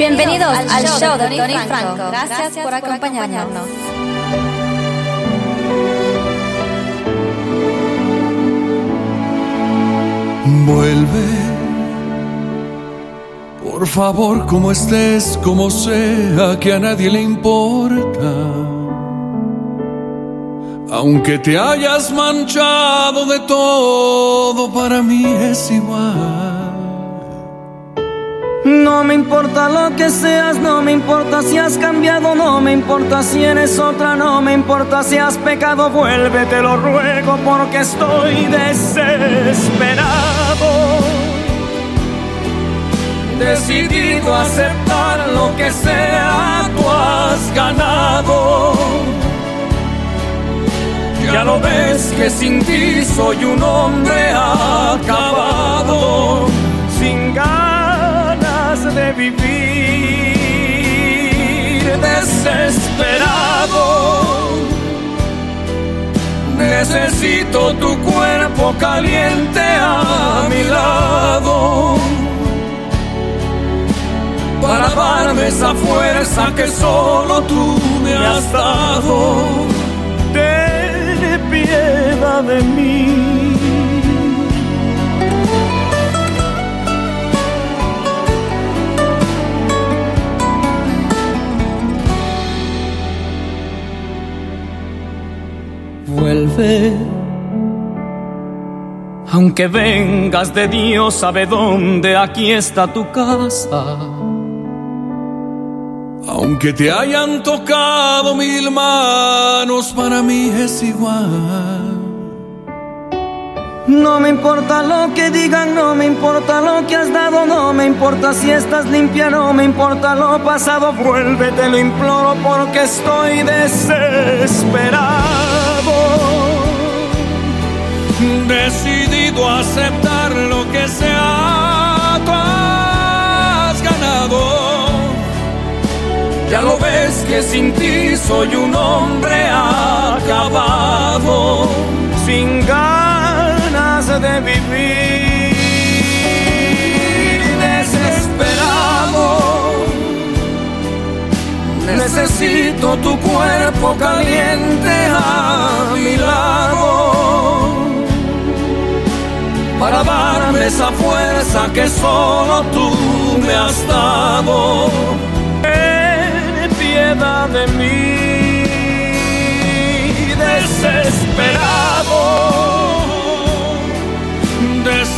Bienvenidos al show de Tony Franco. Gracias por acompañarnos. Vuelve, por favor, como estés, como sea, que a nadie le importa. Aunque te hayas manchado de todo, para mí es igual. No me importa lo que seas, no me importa si has cambiado, no me importa si eres otra, no me importa si has pecado, vuelve, te lo ruego porque estoy desesperado. Decidido a aceptar lo que sea, tú has ganado. Ya lo ves que sin ti soy un hombre acabado, sin ganas de vivir, desesperado. Necesito tu cuerpo caliente a mi lado para darme esa fuerza que solo tú me has dado. Ten piedad de mí. Vuelve. Aunque vengas de Dios, sabe dónde, aquí está tu casa. Aunque te hayan tocado mil manos, para mí es igual. No me importa lo que digan, no me importa lo que has dado, no me importa si estás limpia, no me importa lo pasado, vuelve, te lo imploro porque estoy desesperado. Decidido a aceptar lo que sea, tú has ganado. Ya lo ves que sin ti soy un hombre acabado, sin ganas de vivir, desesperado. Necesito tu cuerpo caliente a mi lado. Para darme esa fuerza que solo tú me has dado. Piedad de mí, desesperado,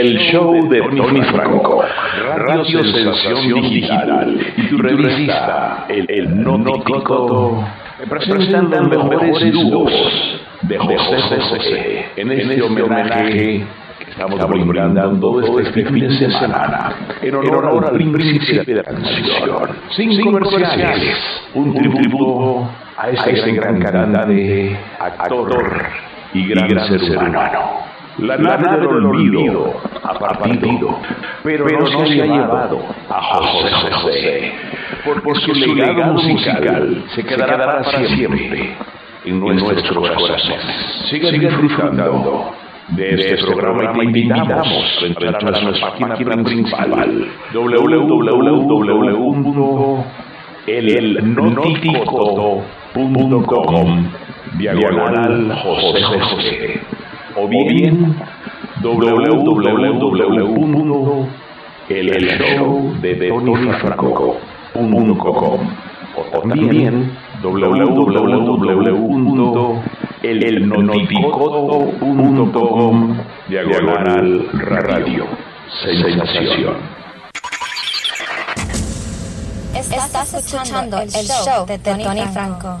El show de Tony Franco, Radio Sensación Digital. Y tu revista, El, Noticoto, presentan los mejores dúos de José José en este homenaje que estamos brindando este fin de semana. en honor al príncipe de la canción, sin comerciales, un tributo a este gran cantante, actor y gran ser humano. La nave del olvido ha partido, pero, no se ha llevado a José José, porque su legado musical se quedará para siempre en nuestros corazones. Sigan disfrutando de este, este programa, y te invitamos a entrar a nuestra página principal www.elnoticoto.com diagonal José. José o bien www.elshowdetonyfranco.com o también www.elnoticoto.com diagonal radio sensación. Estás escuchando el show de Tony Franco.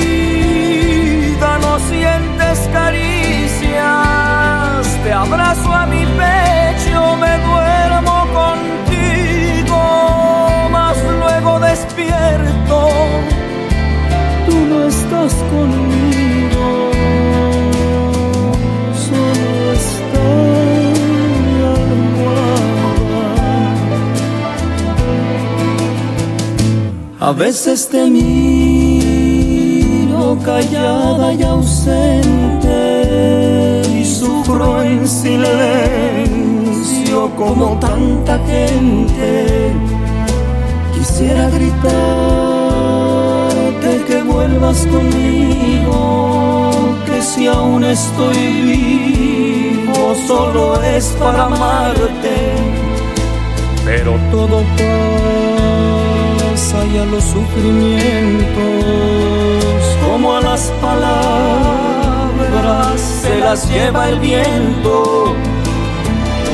te abrazo a mi pecho, me duermo contigo, mas luego despierto, tú no estás conmigo, solo está A veces te miro callada y ausente sufro en silencio como tanta gente. Quisiera gritarte que vuelvas conmigo, que si aún estoy vivo solo es para amarte, pero todo pasa y a los sufrimientos como a las palabras se las lleva el viento.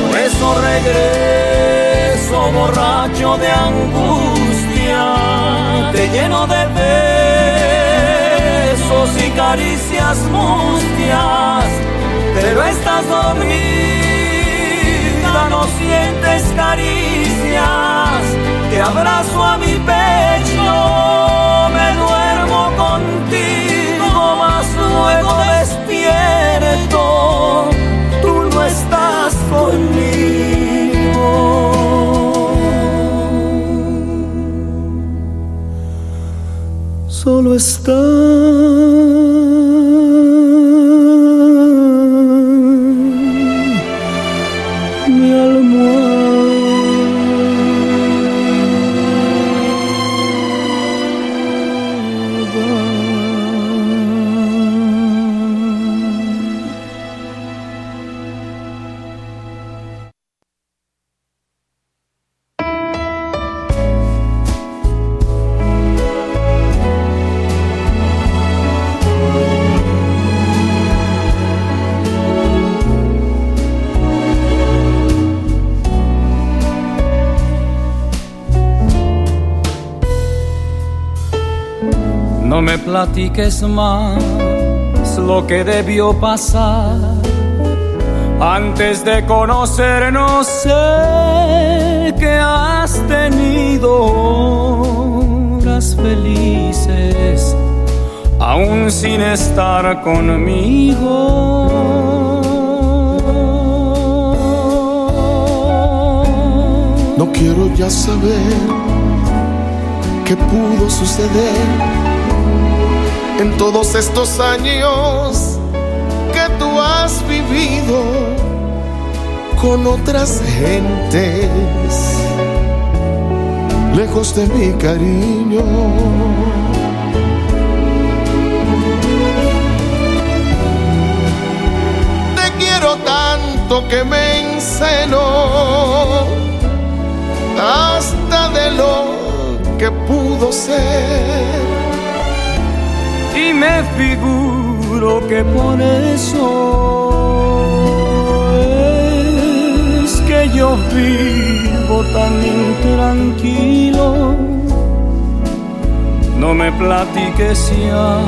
Por eso regreso borracho de angustia, te lleno de besos y caricias mustias, pero estás dormida, no sientes caricias, te abrazo a mi pecho, me duermo contigo, mas luego despierto, conmigo. Solo está me platiques más lo que debió pasar. Antes de conocernos sé que has tenido horas felices, aún sin estar conmigo. No quiero ya saber que pudo suceder en todos estos años que tú has vivido con otras gentes, lejos de mi cariño. Te quiero tanto que me encelo hasta de lo que pudo ser. Y me figuro que por eso es que yo vivo tan intranquilo. No me platiques ya,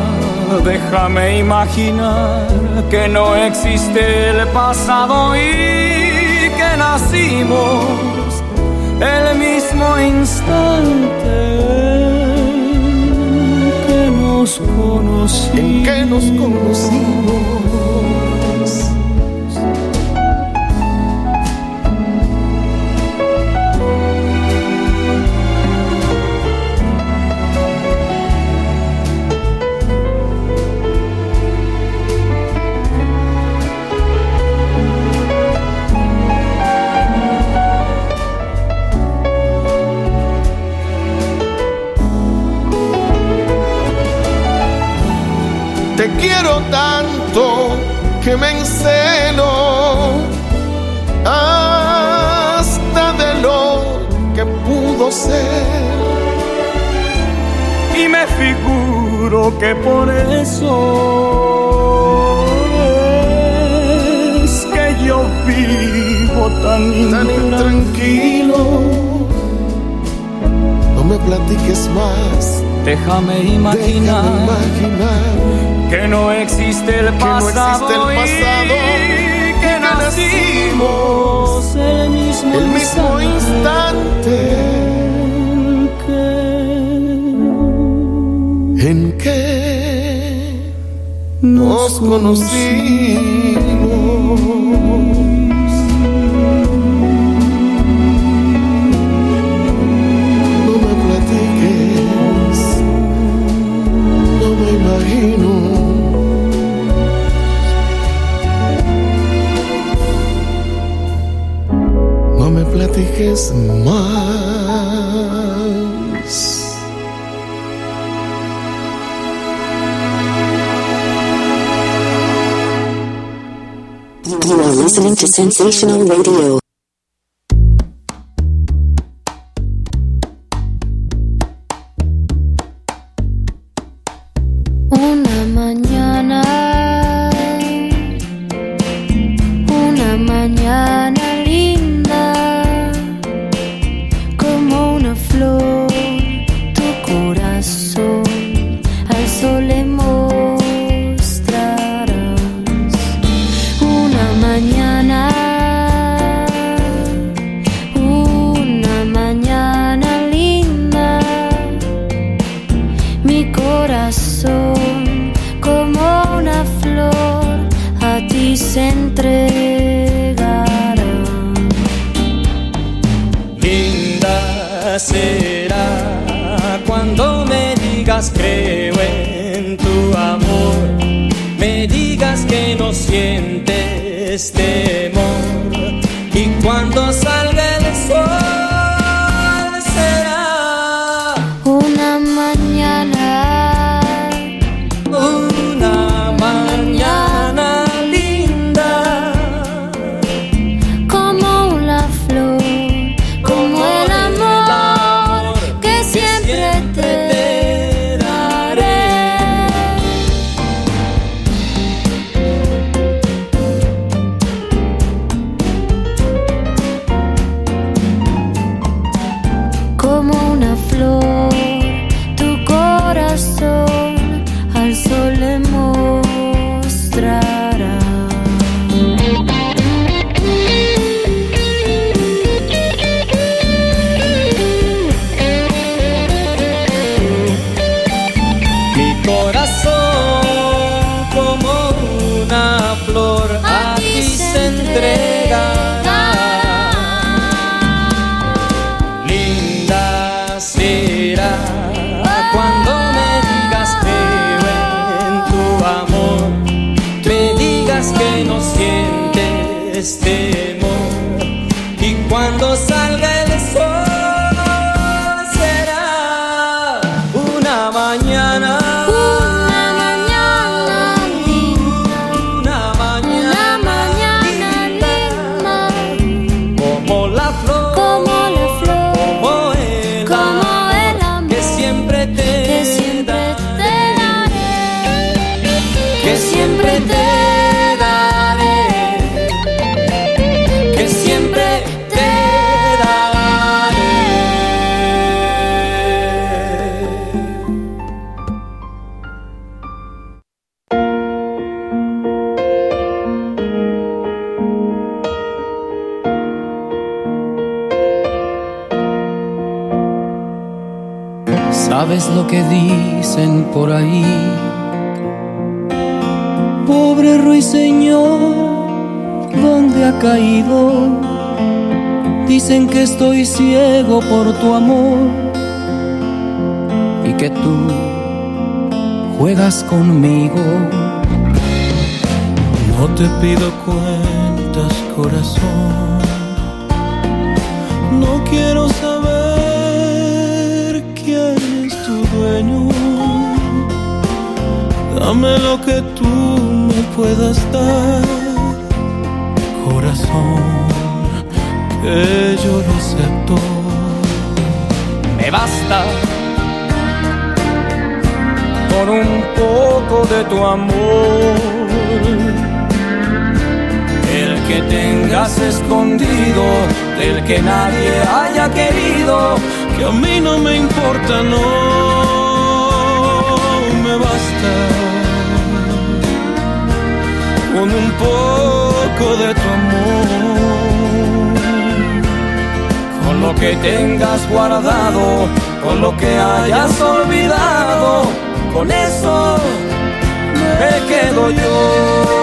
déjame imaginar que no existe el pasado y que nacimos el mismo instante En que nos conocimos. Me figuro que por eso es que yo vivo tan, Tan intranquilo, no me platiques más. Déjame Déjame imaginar que no existe el no pasado, existe el pasado y que que nacimos el mismo, el mismo instante conocimos. No me platiques, no me imagino. No me platiques más. Sensational Radio. Por ahí? Pobre ruiseñor, ¿dónde ha caído? Dicen que estoy ciego por tu amor y que tú juegas conmigo. No te pido cuentas, corazón. No quiero saber quién es tu dueño. Dame lo que tú me puedas dar, corazón, que yo lo acepto. Me basta con un poco de tu amor. El que tengas escondido, del que nadie haya querido, Que a mí no me importa, no con un poco de tu amor. con lo que tengas guardado, con lo que hayas olvidado, con eso me quedo yo.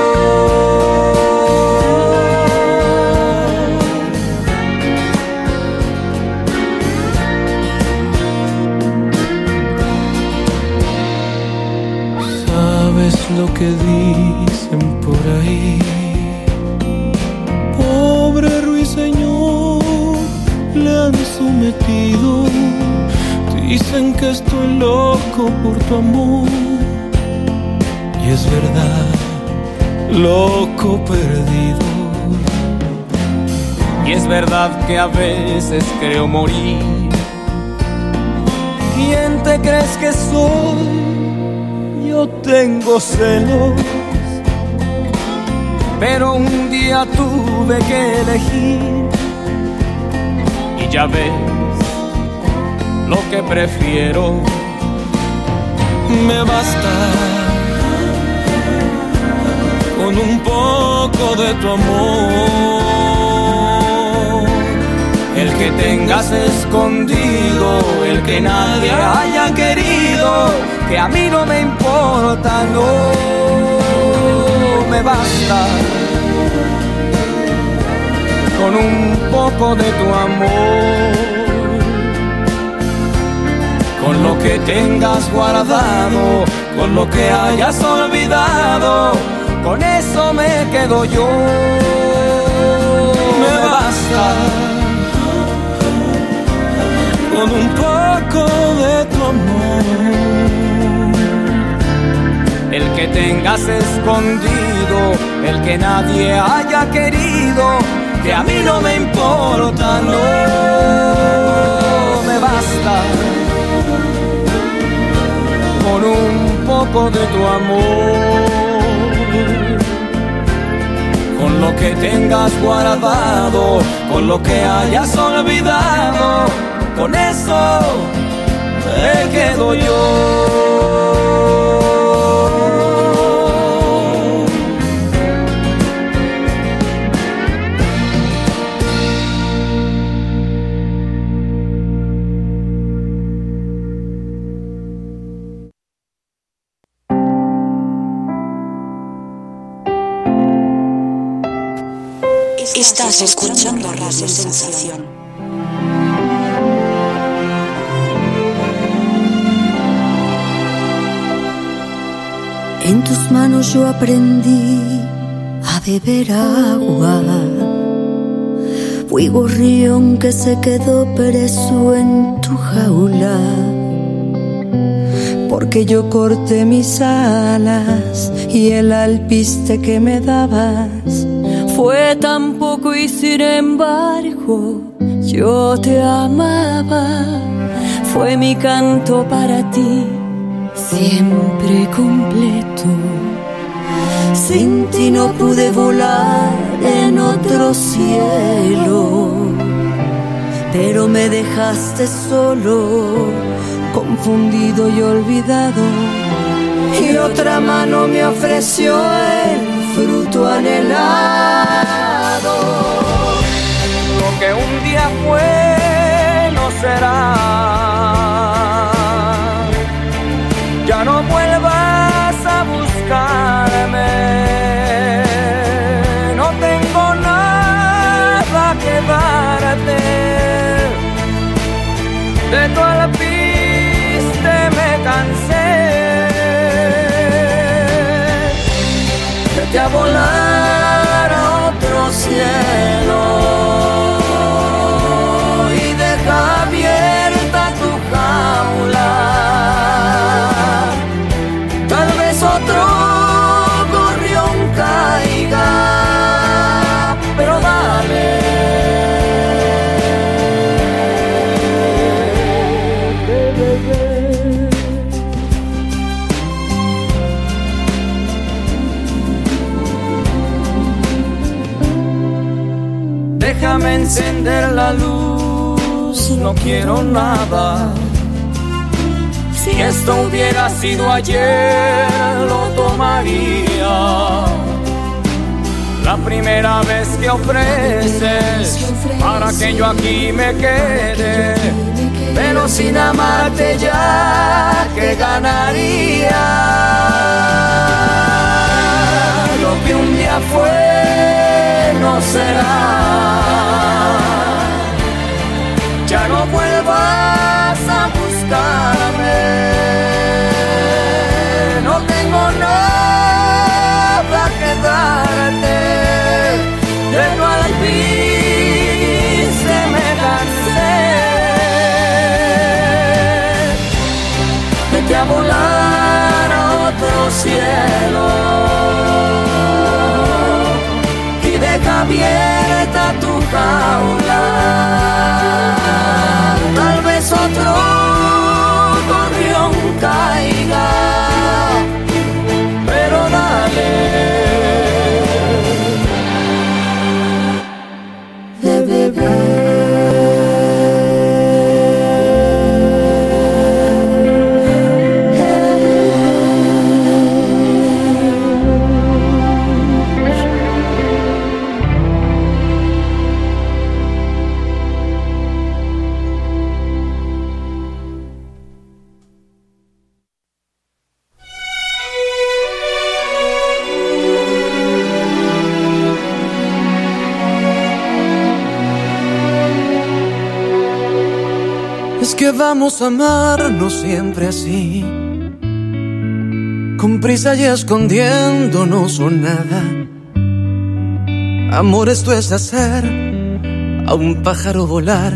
Lo que por Pobre ruiseñor, le han sometido. Dicen que estoy loco por tu amor. Y es verdad, loco perdido. Y es verdad que a veces creo morir. ¿Quién te crees que soy? Yo tengo celos. Pero un día tuve que elegir. Y ya ves lo que prefiero. Me basta con un poco de tu amor. El que tengas escondido, el que nadie haya querido, que a mí no me importa, no me basta. Con un poco de tu amor, con lo que tengas guardado, con lo que hayas olvidado, con eso me quedo yo. Me basta con un poco de tu amor. Que tengas escondido, el que nadie haya querido, que a mí no me importa, no me basta. Con un poco de tu amor, con lo que tengas guardado, con lo que hayas olvidado, con eso me quedo yo. Estás escuchando Radio Sensación. En tus manos yo aprendí a beber agua. Fui gorrión que se quedó preso en tu jaula. Porque yo corté mis alas y el alpiste que me dabas fue tan poco y sin embargo yo te amaba. Fue mi canto para ti, siempre completo. Sin ti no pude volar en otro cielo, pero me dejaste solo, confundido y olvidado. Y otra mano me ofreció el fruto anhelado. Lo que un día fue no será. Ya no vuelvas volar Déjame encender la luz, no quiero nada. Si esto hubiera sido ayer, lo tomaría. La primera vez que ofreces para que yo aquí me quede, pero sin amarte ya, que ganaría? Lo que un día fue no será. Ya no vuelvas a buscarme. De vamos a amarnos siempre así, con prisa y escondiéndonos o nada. Amor, esto es hacer a un pájaro volar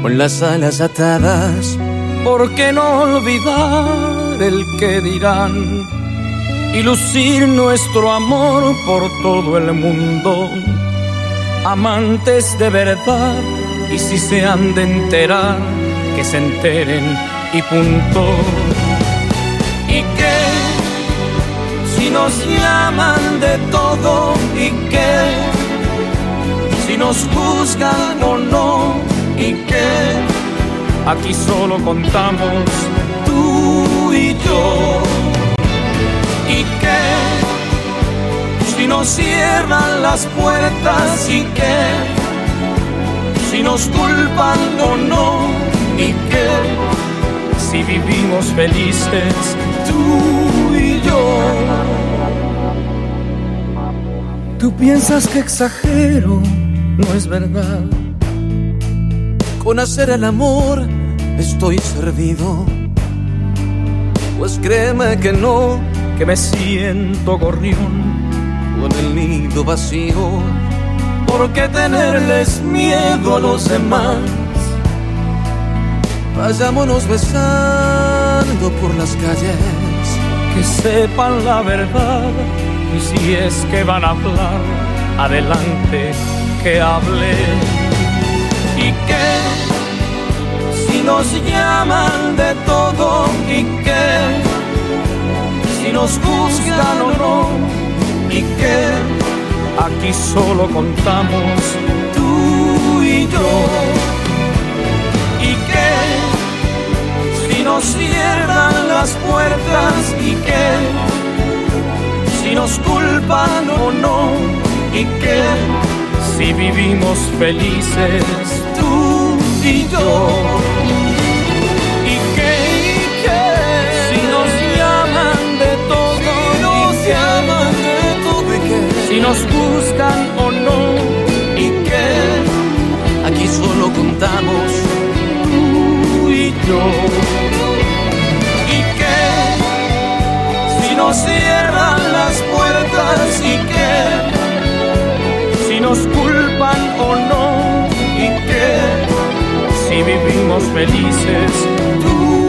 con las alas atadas. ¿Por qué no olvidar el que dirán y lucir nuestro amor por todo el mundo? Amantes de verdad, y si se han de enterar, que se enteren y punto. ¿Y qué? Si nos llaman de todo, ¿y qué? Si nos juzgan o no, ¿y qué? Aquí solo contamos tú y yo. ¿Y qué? Si nos cierran las puertas, ¿y qué? Si nos culpan o no, ¿y qué? Si vivimos felices tú y yo. Tú piensas que exagero, no es verdad. Con hacer el amor estoy servido. Pues créeme que no, Que me siento gorrión con el nido vacío. ¿Por qué tenerles miedo a los demás? Vayámonos besando por las calles. Que sepan la verdad. Y si es que van a hablar, adelante que hable. Y que si nos llaman de todo y que si nos juzgan o no y que aquí solo contamos tú y yo si nos cierran las puertas y que si nos culpan o no y que si vivimos felices tú y yo. Y que, y que si nos llaman de todo nos llaman de todo y si nos buscan o no y que aquí solo contamos yo. Y que si nos cierran las puertas y que si nos culpan o no y que si vivimos felices tú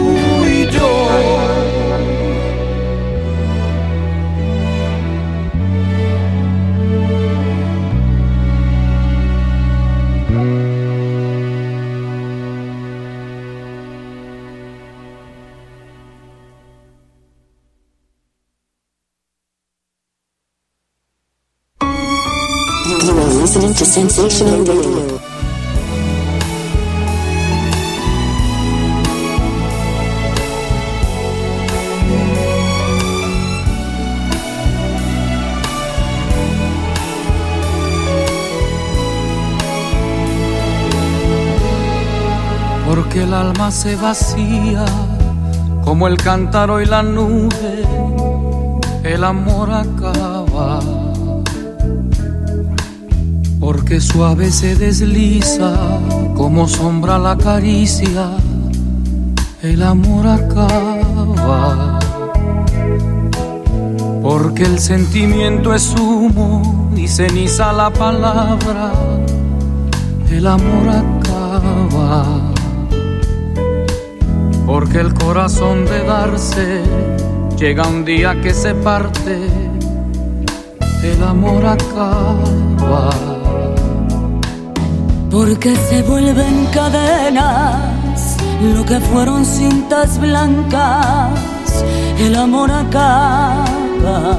Porque el alma se vacía como el cántaro y la nube, el amor acaba. Porque suave se desliza como sombra la caricia, el amor acaba. Porque el sentimiento es humo y ceniza la palabra, el amor acaba. Porque el corazón de darse llega un día que se parte, el amor acaba. Porque se vuelven cadenas lo que fueron cintas blancas, el amor acaba.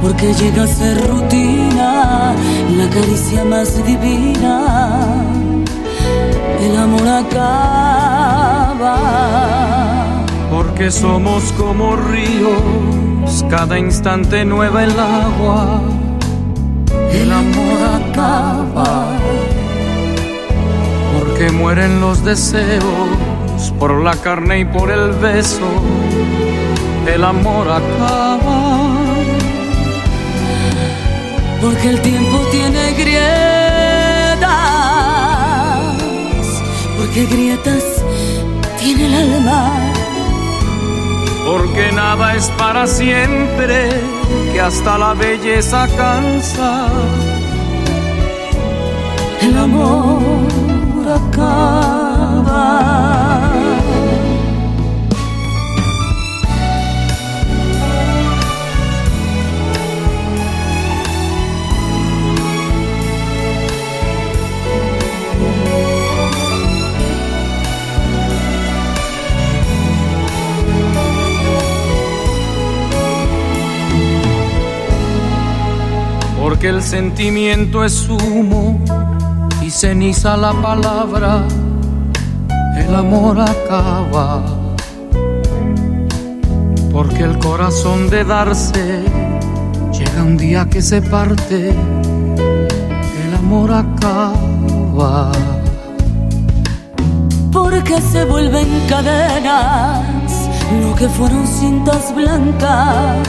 Porque llega a ser rutina la caricia más divina, el amor acaba. Porque somos como ríos, cada instante nueva el agua, el amor acaba. Porque mueren los deseos por la carne y por el beso, el amor acaba. Porque el tiempo tiene grietas, porque grietas tiene el alma. Porque nada es para siempre, que hasta la belleza cansa. El amor Porque el sentimiento es humo ceniza la palabra, el amor acaba. Porque el corazón de darse llega un día que se parte, el amor acaba. Porque se vuelven cadenas lo que fueron cintas blancas,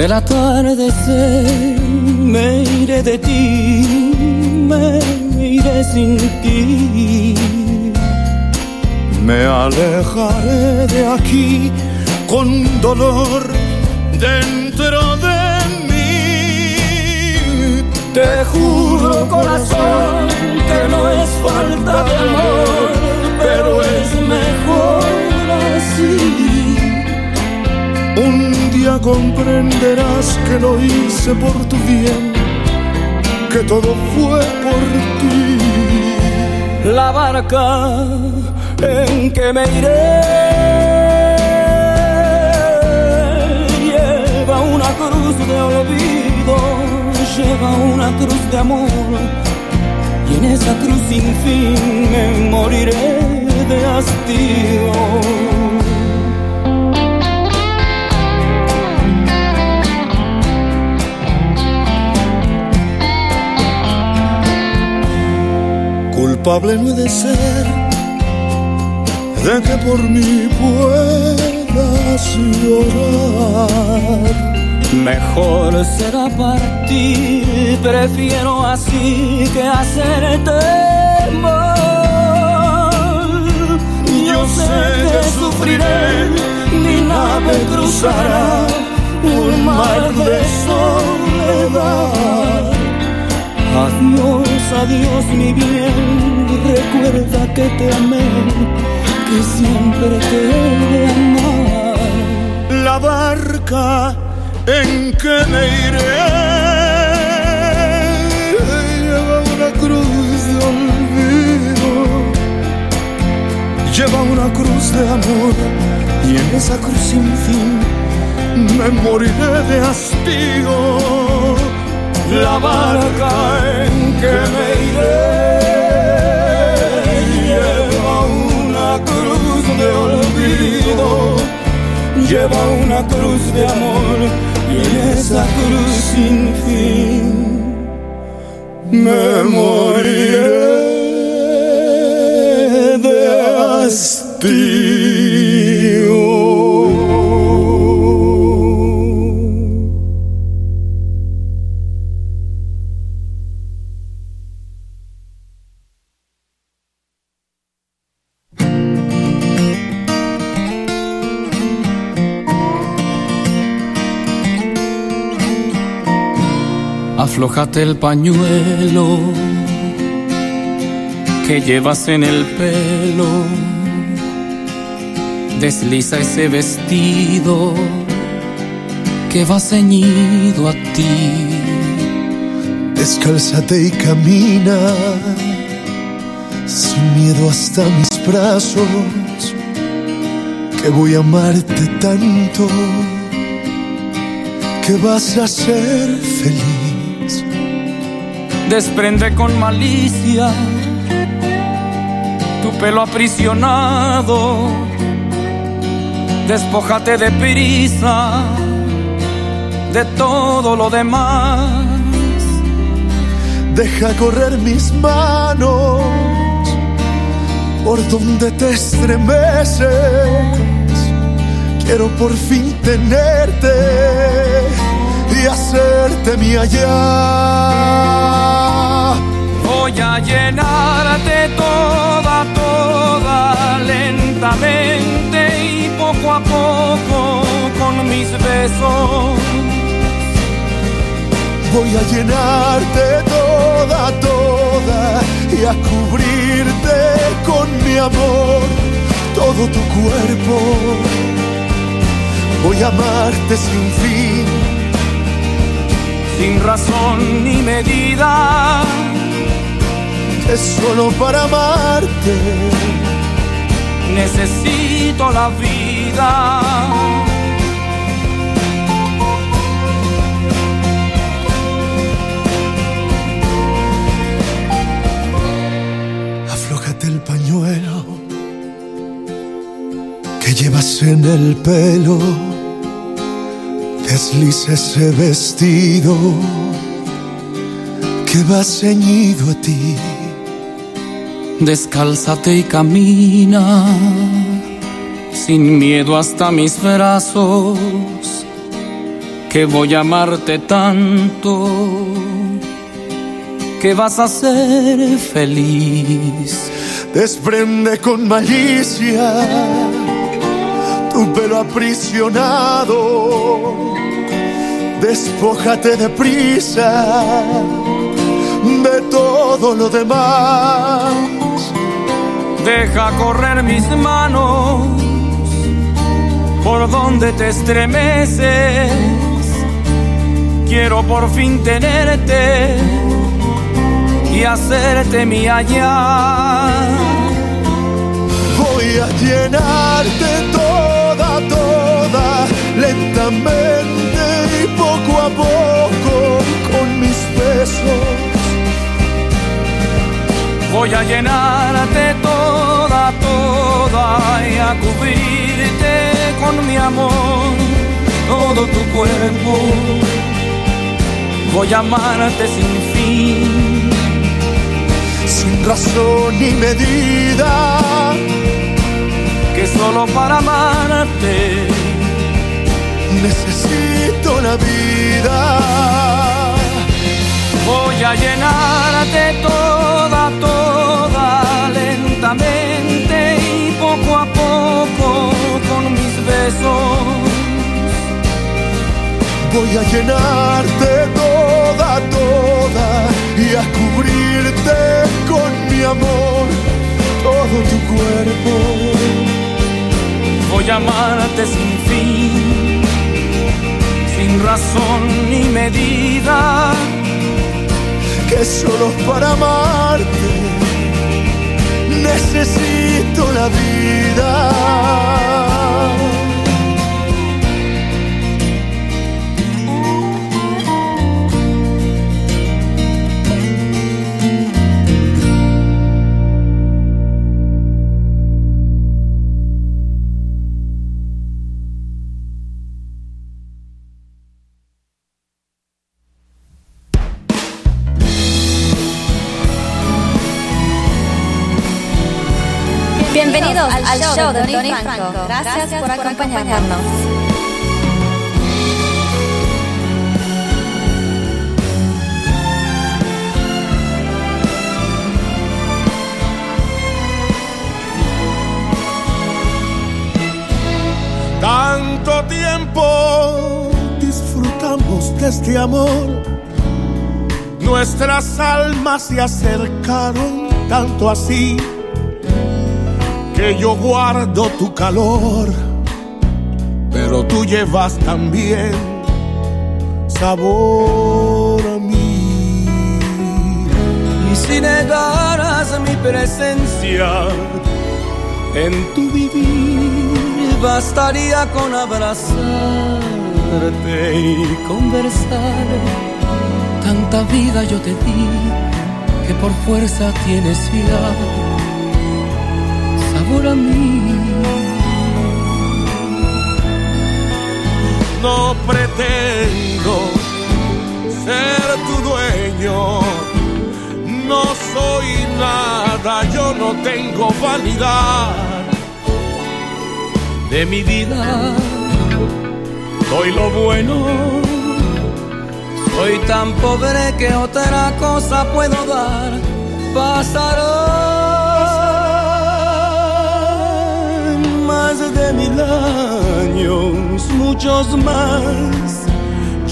Con el atardecer me iré de ti, me iré sin ti. Me alejaré de aquí con dolor dentro de mí. Te juro corazón que no es falta de amor, pero es mejor así. Un día comprenderás que lo hice por tu bien, que todo fue por ti. La barca en que me iré lleva una cruz de olvido, lleva una cruz de amor. Y en esa cruz sin fin me moriré de hastío. Culpable no he de ser de que por mí puedas llorar. Mejor será partir, prefiero así que hacerte mal. Yo sé que sufriré, mi nave cruzará un mar de soledad. Adiós, adiós mi bien, recuerda que te amé, que siempre te he amar. La barca en que me iré lleva una cruz de olvido, lleva una cruz de amor y en esa cruz sin fin me moriré de hastío. La barca en que me iré lleva una cruz de olvido, lleva una cruz de amor y esa cruz sin fin me moriré de hastío. Aflójate el pañuelo que llevas en el pelo. Desliza ese vestido que va ceñido a ti. Descálzate y camina sin miedo hasta mis brazos, que voy a amarte tanto que vas a ser feliz. Desprende con malicia tu pelo aprisionado. Despójate de prisa de todo lo demás. Deja correr mis manos por donde te estremeces Quiero por fin tenerte y hacerte mi allá. Voy a llenarte toda, toda lentamente y poco a poco con mis besos. Voy a llenarte toda, toda y a cubrirte con mi amor todo tu cuerpo. Voy a amarte sin fin, sin razón ni medida. Es solo para amarte. Necesito la vida. Aflójate el pañuelo que llevas en el pelo. Desliza ese vestido que va ceñido a ti. Descálzate y camina sin miedo hasta mis brazos, que voy a amarte tanto que vas a ser feliz. Desprende con malicia tu pelo aprisionado, despójate de prisa de todo lo demás. Deja correr mis manos por donde te estremeces. Quiero por fin tenerte y hacerte mi allá. Voy a llenarte toda, toda, lentamente y poco a poco con mis besos. Voy a llenarte toda, toda y a cubrirte con mi amor todo tu cuerpo. Voy a amarte sin fin sin razón ni medida, que solo para amarte necesito la vida. Voy a llenarte toda, besos. Voy a llenarte toda, toda y a cubrirte con mi amor todo tu cuerpo. Voy a amarte sin fin, sin razón ni medida, que solo para amarte necesito la vida. Al show de Tony Franco. Gracias por acompañarnos. Tanto tiempo disfrutamos de este amor. Nuestras almas se acercaron tanto así que yo guardo tu calor, pero tú llevas también sabor a mí. Y si negaras mi presencia en tu vivir, bastaría con abrazarte y conversar. Tanta vida yo te di que por fuerza tienes ya mí. No pretendo ser tu dueño, no soy nada, yo no tengo vanidad. De mi vida soy lo bueno. Soy tan pobre que otra cosa puedo dar. Pasarán más de mil años, muchos más.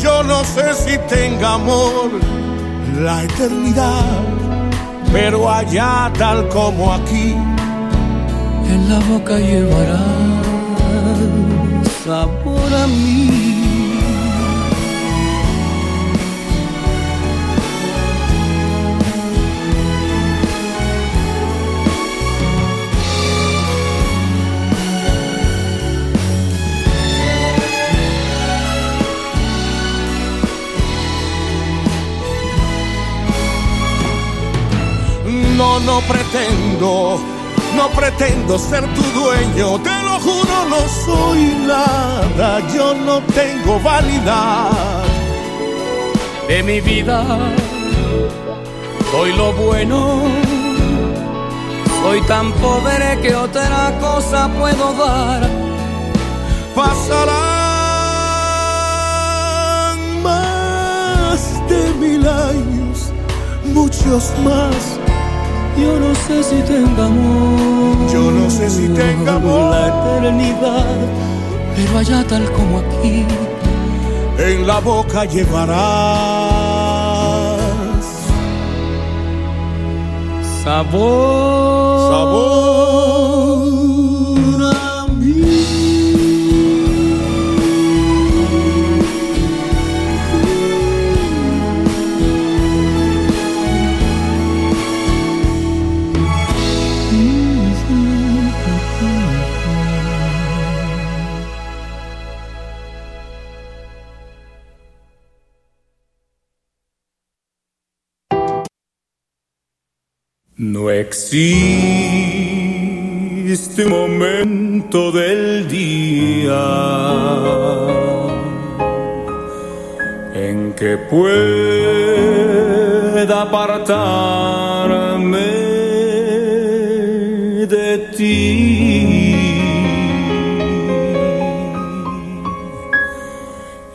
Yo no sé si tenga amor la eternidad, pero allá tal como aquí, en la boca llevará pretendo ser tu dueño, te lo juro, no soy nada, yo no tengo vanidad de mi vida. Soy lo bueno, soy tan pobre que otra cosa puedo dar. Pasarán más de mil años, muchos más yo no sé si tenga amor. Yo no sé si tenga amor. La eternidad, pero allá tal como aquí, en la boca llevarás sabor. Existe momento del día en que pueda apartarme de ti.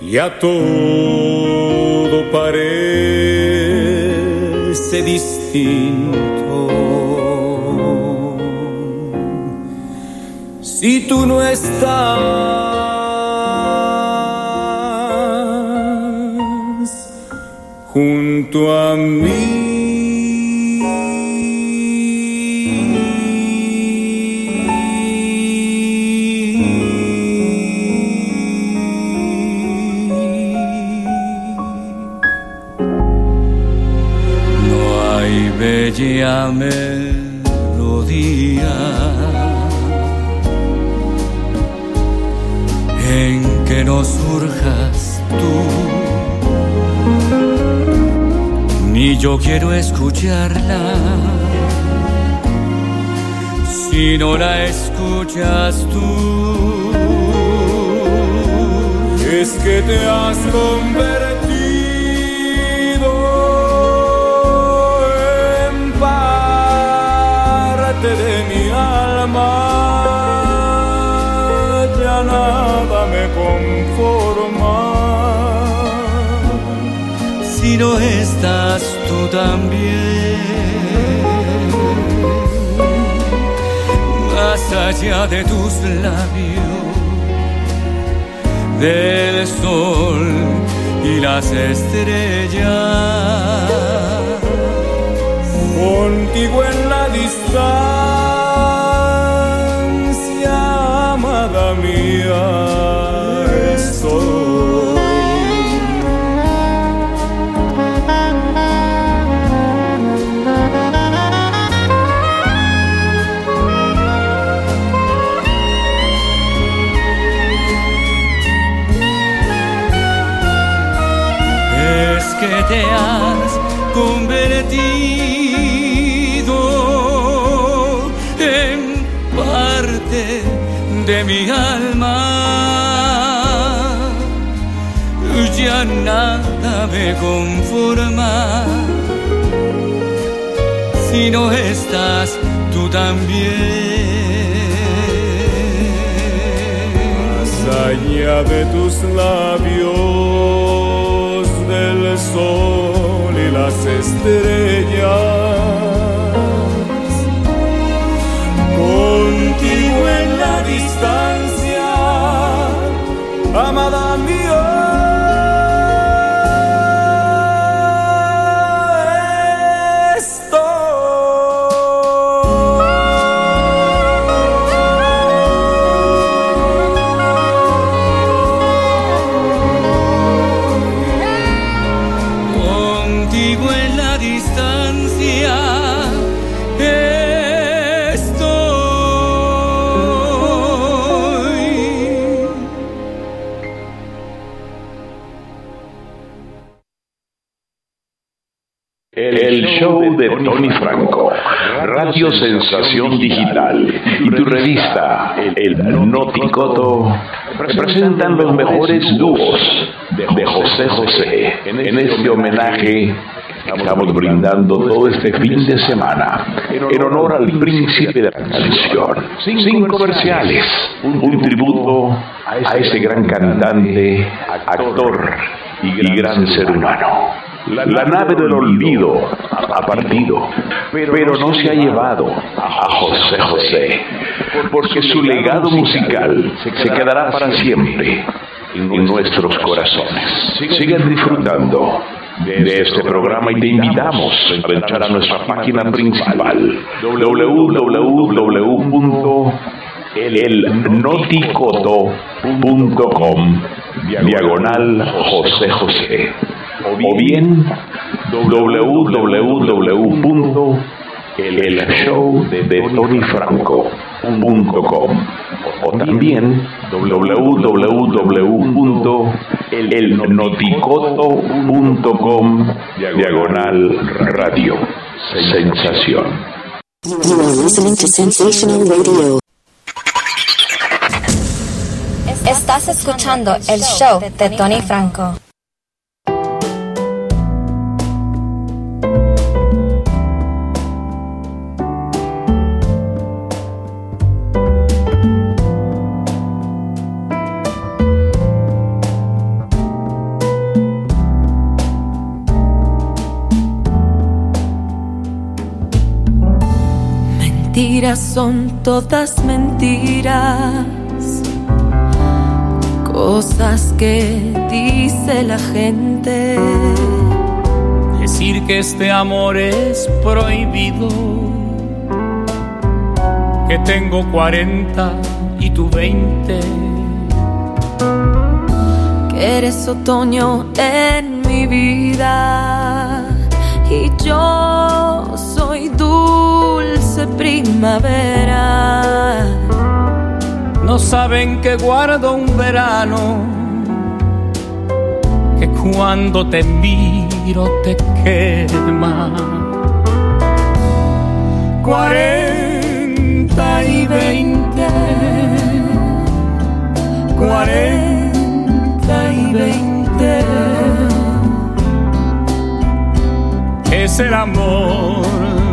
Ya todo parece distinto. Si tú no estás junto a mí. No yo quiero escucharla. Si no la escuchas tú, es que te has convertido en parte de mi alma ya nada me conforma. Si no estás también, más allá de tus labios, del sol y las estrellas, contigo en la distancia te has convertido en parte de mi alma. Ya nada me conforma si no estás tú también. Huella de tus labios, del sol y las estrellas. Contigo en la distancia, Radio Sensación Digital y tu revista, El Noticoto, presentan los mejores dúos de José José. En este homenaje estamos brindando todo este fin de semana en honor al príncipe de la canción. Sin comerciales, un tributo a ese gran cantante, actor y gran ser humano. La nave del olvido ha partido, pero no se ha llevado a José José, porque su legado musical se quedará para siempre en nuestros corazones. Sigan disfrutando de este programa y te invitamos a entrar a nuestra página principal www.elnoticoto.com diagonal José José o bien www.elshowdetonifranco.com o también www.elnoticoto.com diagonal radio sensación. Estás escuchando el show de Tony Franco. Mentiras son todas mentiras. Cosas que dice la gente. Decir que este amor es prohibido. Que tengo 40 y tú 20. Que eres otoño en mi vida. Y yo soy primavera. No saben que guardo un verano. Que cuando te miro te quema. 40 y 20. 40 y 20. Es el amor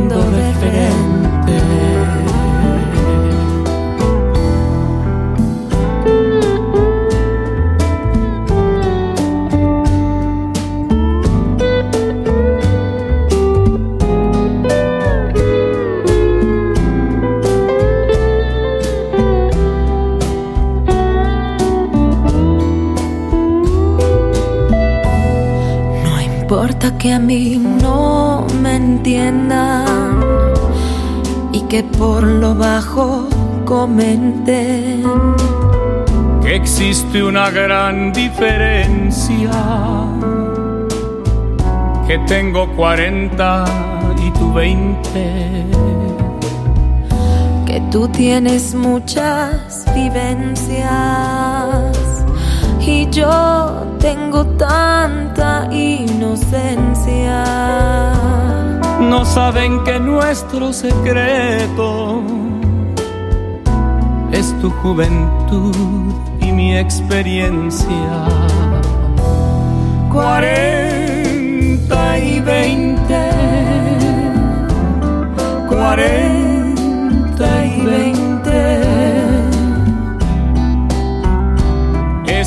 que a mí no me entiendan y que por lo bajo comenten. que existe una gran diferencia. Que tengo 40 y tú 20. que tú tienes muchas vivencias y yo tengo tanta inocencia. No saben que nuestro secreto es tu juventud y mi experiencia. Cuarenta y veinte. Cuarenta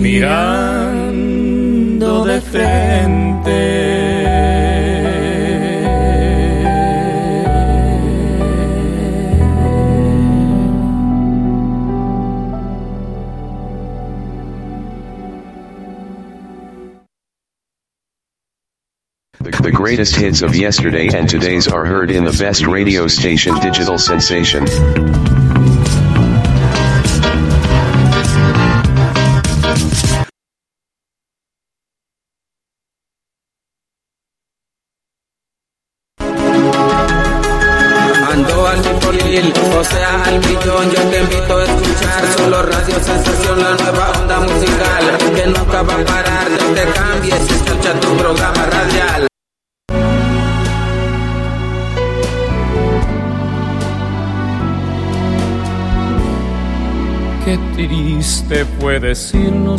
Mirando de frente. The greatest hits of yesterday and today's are heard in the best radio station Digital Sensation.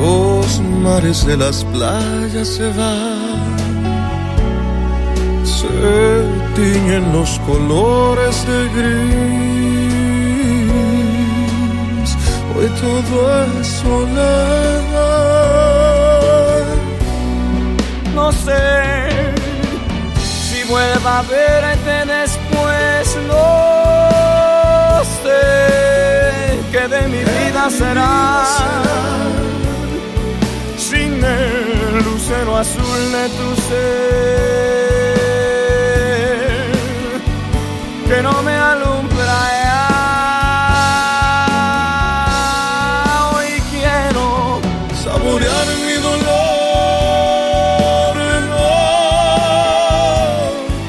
Los mares de las playas se van, se tiñen los colores de gris. Hoy todo es soledad. No sé si vuelva a verte después, no sé qué de mi vida será. Lucero azul de tu ser, que no me alumbra ya. Hoy quiero saborear mi dolor.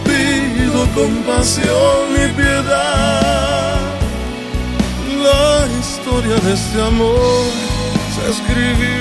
Pido compasión y piedad. La historia de este amor se escribió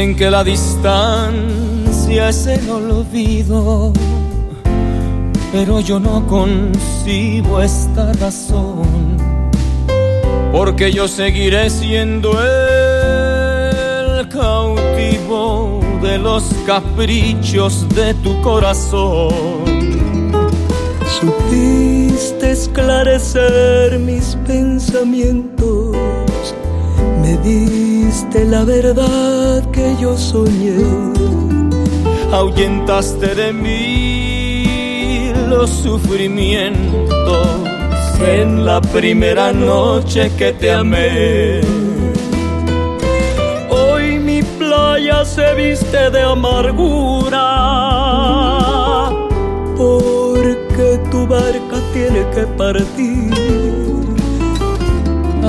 Dicen que la distancia es el olvido, pero yo no concibo esta razón, porque yo seguiré siendo el cautivo de los caprichos de tu corazón. Supiste esclarecer mis pensamientos, me diste la verdad que yo soñé. Ahuyentaste de mí los sufrimientos en la primera noche que te amé. Hoy mi playa se viste de amargura, porque tu barca tiene que partir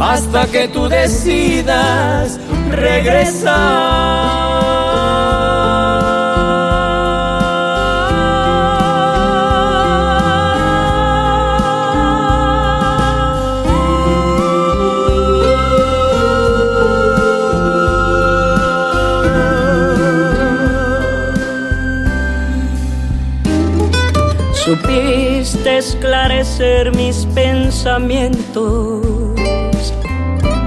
hasta que tú decidas regresar. Supiste esclarecer mis pensamientos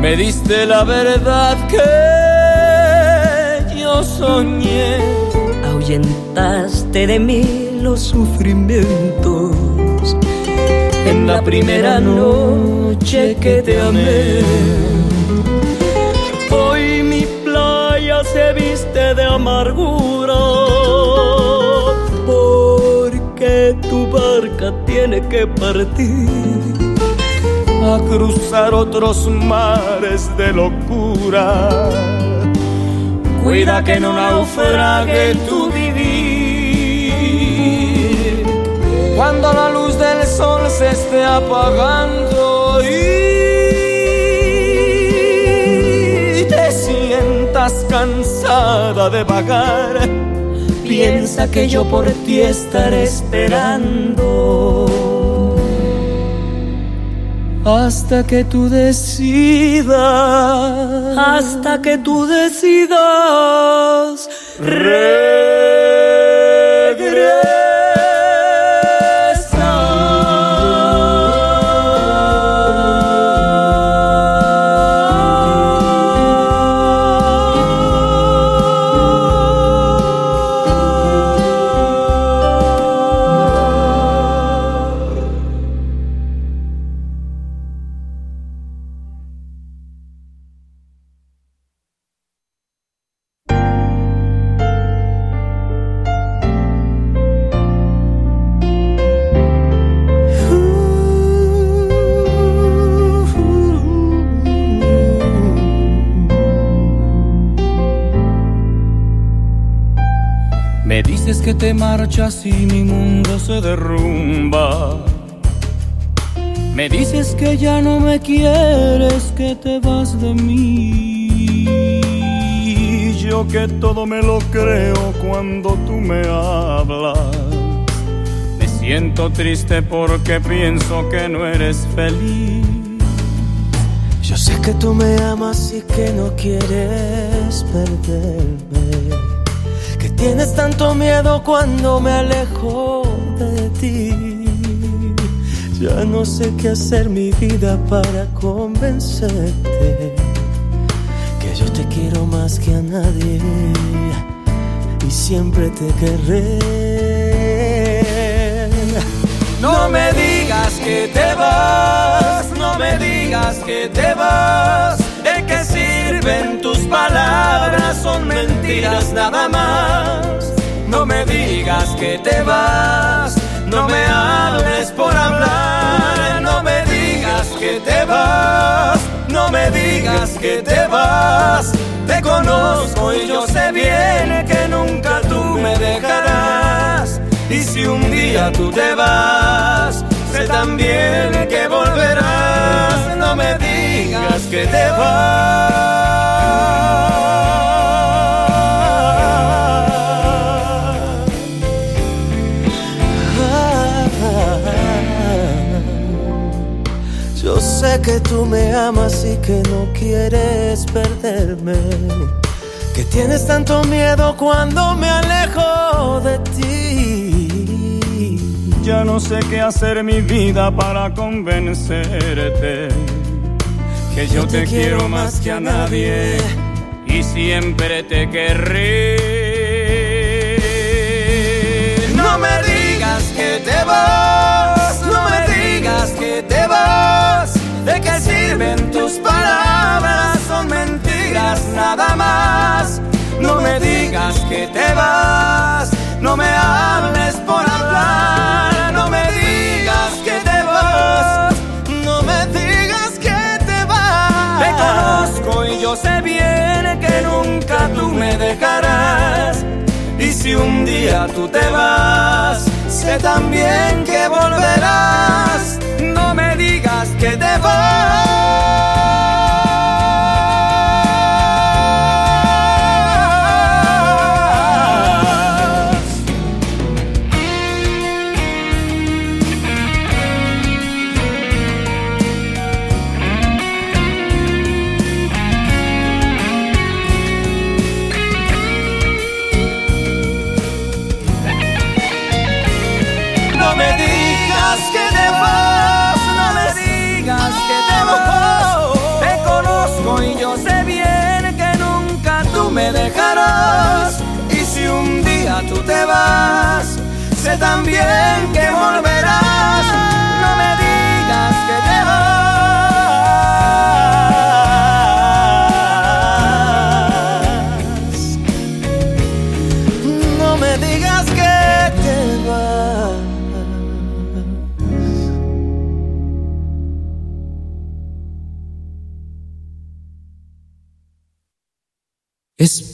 me diste la verdad que yo soñé. Ahuyentaste de mí los sufrimientos. En la primera noche que te amé. Hoy mi playa se viste de amargura. Porque tu barca tiene que partir a cruzar otros mares de locura. Cuida que no naufrague tu vivir. Cuando la luz del sol se esté apagando y te sientas cansada de vagar, piensa que yo por ti estaré esperando hasta que tú decidas, hasta que tú decidas. Dices marchas y mi mundo se derrumba. Me dices que ya no me quieres, que te vas de mí. Yo que todo me lo creo cuando tú me hablas. Me siento triste porque pienso que no eres feliz. Yo sé que tú me amas y que no quieres perderme. Tienes tanto miedo cuando me alejo de ti ya no sé qué hacer mi vida para convencerte que yo te quiero más que a nadie y siempre te querré. No me digas que te vas, no me digas que te vas. ¿De qué sirven tus palabras? Son mentiras nada más. No me digas que te vas no me hables por hablar, no me digas que te vas, no me digas que te vas. Te conozco y yo sé bien que nunca tú me dejarás. Y si un día tú te vas, también que volverás. No me digas que te vas. sé que tú me amas y que no quieres perderme. Que tienes tanto miedo cuando me alejo de ti. Ya no sé qué hacer mi vida para convencerte. Que yo, te, quiero más que a nadie y siempre te querré. No me digas que te vas, no me digas que te vas ¿De qué sirven tus palabras? Son mentiras nada más. No me digas que te vas, no me un día tú te vas, sé también que volverás no me digas que te vas.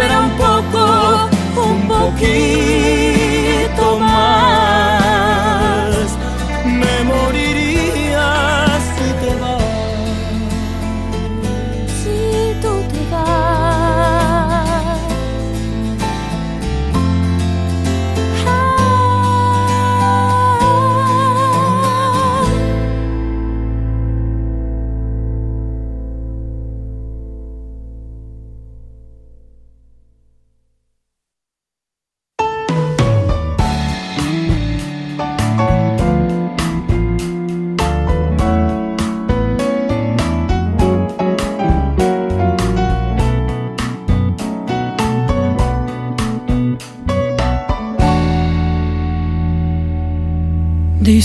Espera un poco, un poquito más.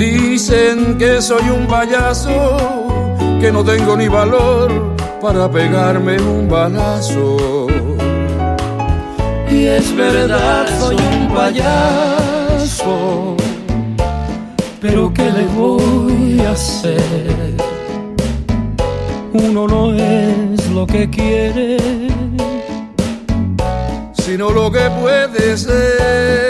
Dicen que soy un payaso que no tengo ni valor para pegarme un balazo. Y es verdad, soy un payaso, pero ¿qué le voy a hacer? Uno no es lo que quiere, sino lo que puede ser.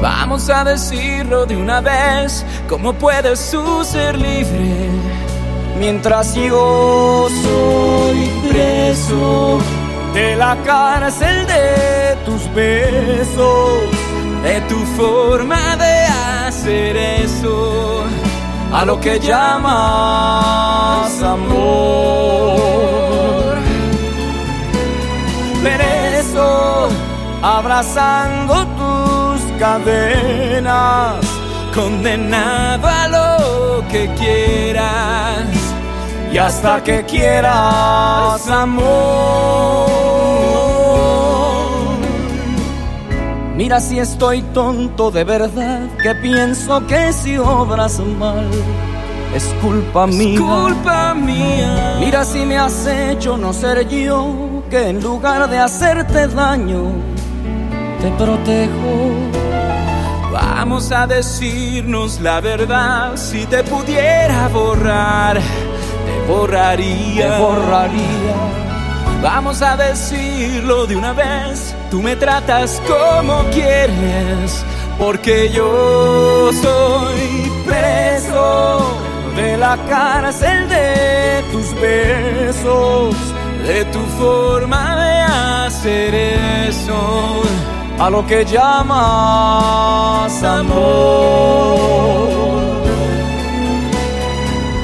Vamos a decirlo de una vez, ¿cómo puedes tú ser libre? Mientras yo soy preso de la cárcel de tus besos, de tu forma de hacer eso, a lo que llamas amor. Tus cadenas, condenado a lo que quieras y hasta que quieras amor. Mira si estoy tonto de verdad, que pienso que si obras mal es culpa mía. Culpa mía. Mira si me has hecho no ser yo, que en lugar de hacerte daño, te protejo. Vamos a decirnos la verdad, si te pudiera borrar, te borraría. Te borraría. Vamos a decirlo de una vez, tú me tratas como quieres, porque yo soy preso de la cárcel de tus besos, de tu forma de hacer eso, a lo que llamas amor.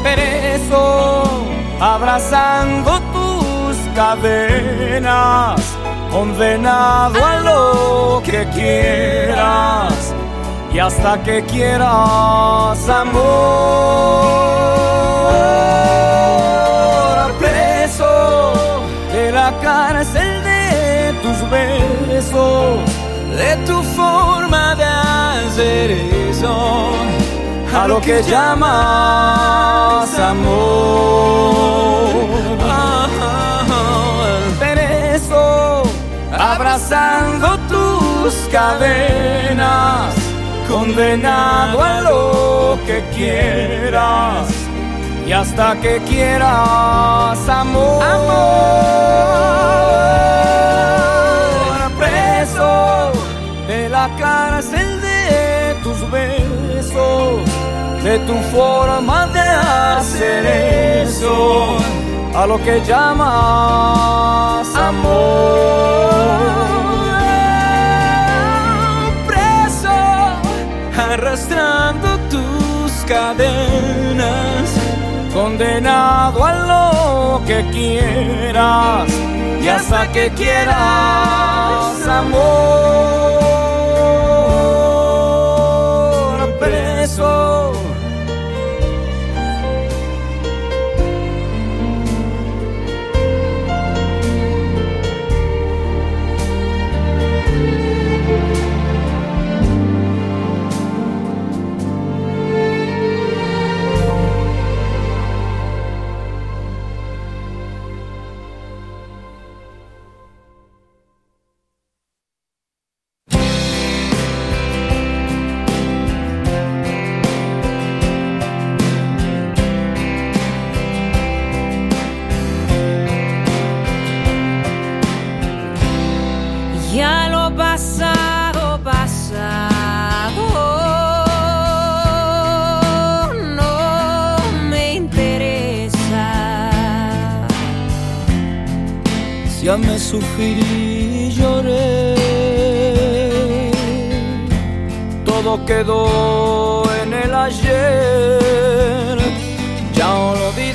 Preso, abrazando tus cadenas, condenado a lo que quieras y hasta que quieras amor. Preso de la cárcel de tus besos, de tu forma de hacer eso, a lo que llamas amor. Preso, abrazando tus cadenas condenado a lo que quieras y hasta que quieras amor. Amor preso de la cárcel de tus besos, de tu forma de hacer eso, a lo que llamas amor. arrastrando tus cadenas, condenado a lo que quieras y hasta que quieras amor me sufrí y lloré. Todo quedó en el ayer, ya lo olvidé,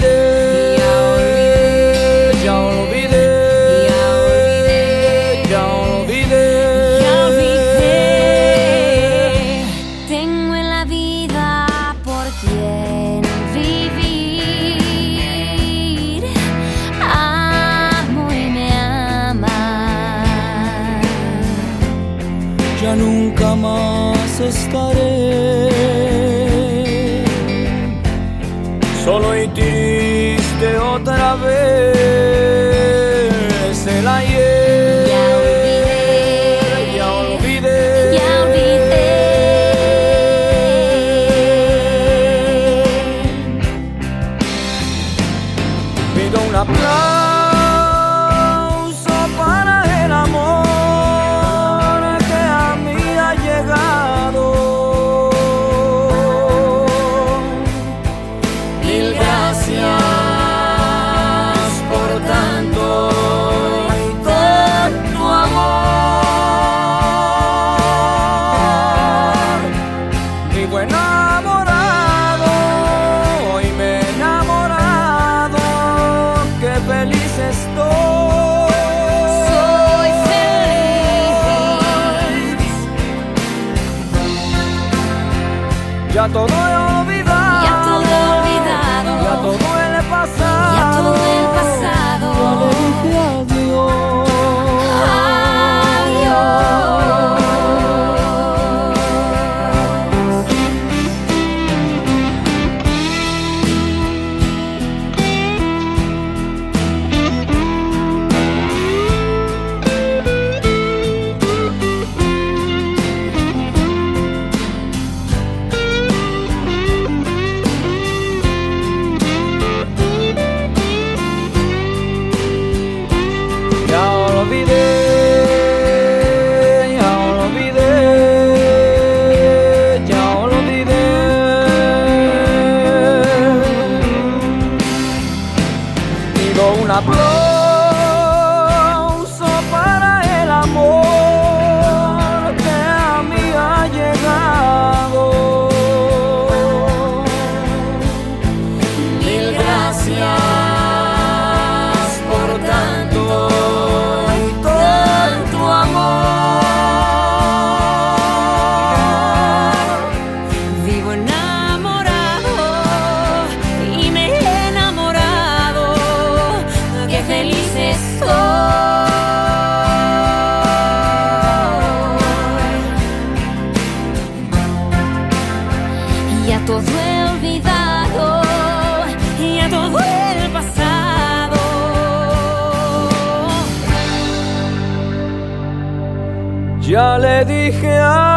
dije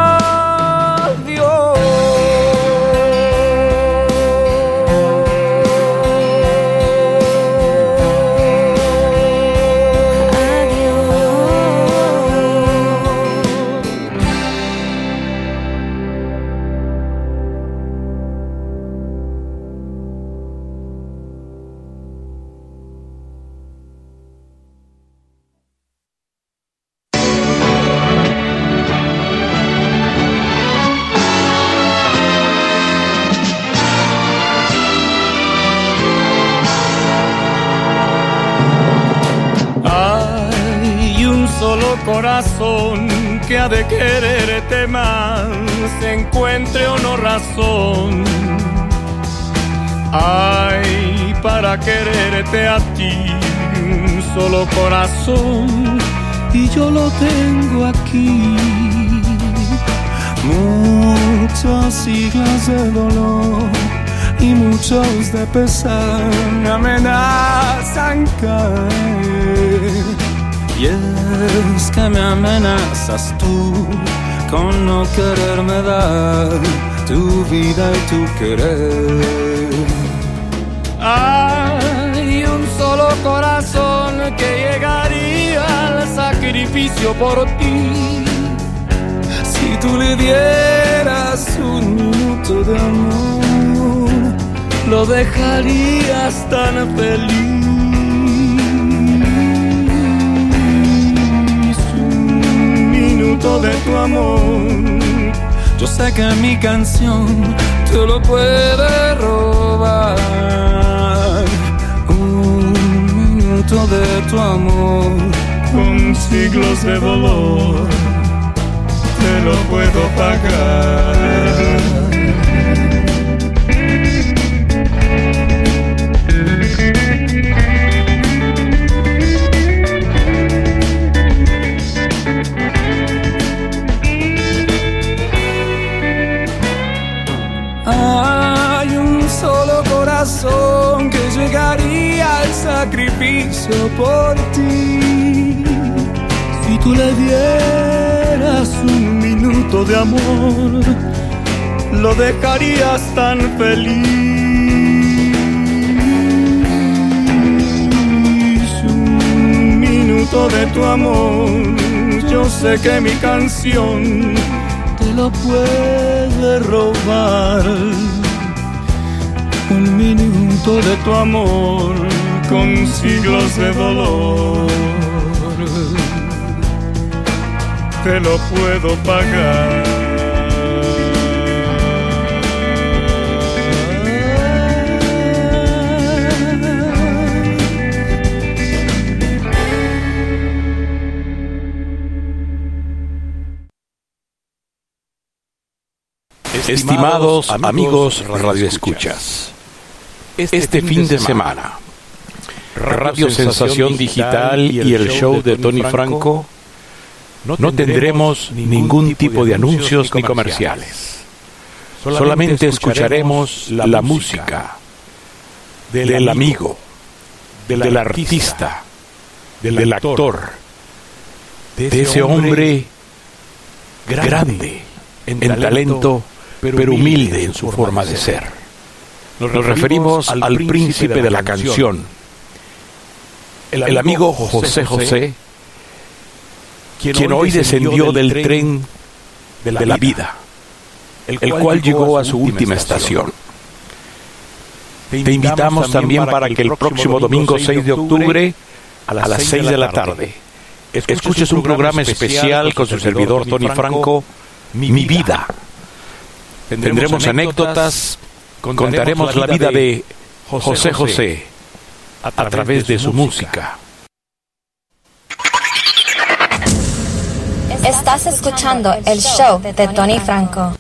ti un solo corazón y yo lo tengo aquí. Muchos siglos de dolor y muchos de pesar me amenazan caer. Y es que me amenazas tú con no quererme dar tu vida y tu querer. Corazón que llegaría al sacrificio por ti. Si tú le dieras un minuto de amor, lo dejarías tan feliz. Un minuto de tu amor. Yo sé que mi canción te lo puede robar. De tu amor con siglos de dolor. Te lo puedo pagar. Por ti. Si tú le dieras un minuto de amor, lo dejarías tan feliz. Un minuto de tu amor, yo sé que mi canción te lo puede robar. Un minuto de tu amor con siglos de dolor. Te lo puedo pagar. Estimados amigos radioescuchas, este fin de semana, Radio Sensación Digital y el show de Tony Franco. No tendremos ningún tipo de anuncios ni comerciales. Solamente escucharemos la música del amigo, del artista, del actor, de ese hombre grande en talento pero humilde en su forma de ser. Nos referimos al príncipe de la canción, el amigo José José, quien hoy descendió del tren de la vida, el cual llegó a su última estación. Te invitamos también para que el próximo domingo 6 de octubre, a las 6 de la tarde, escuches un programa especial con su servidor Tony Franco, Mi Vida. Tendremos, anécdotas, contaremos, la vida de José. José a través de su música. Estás escuchando el show de Tony Franco.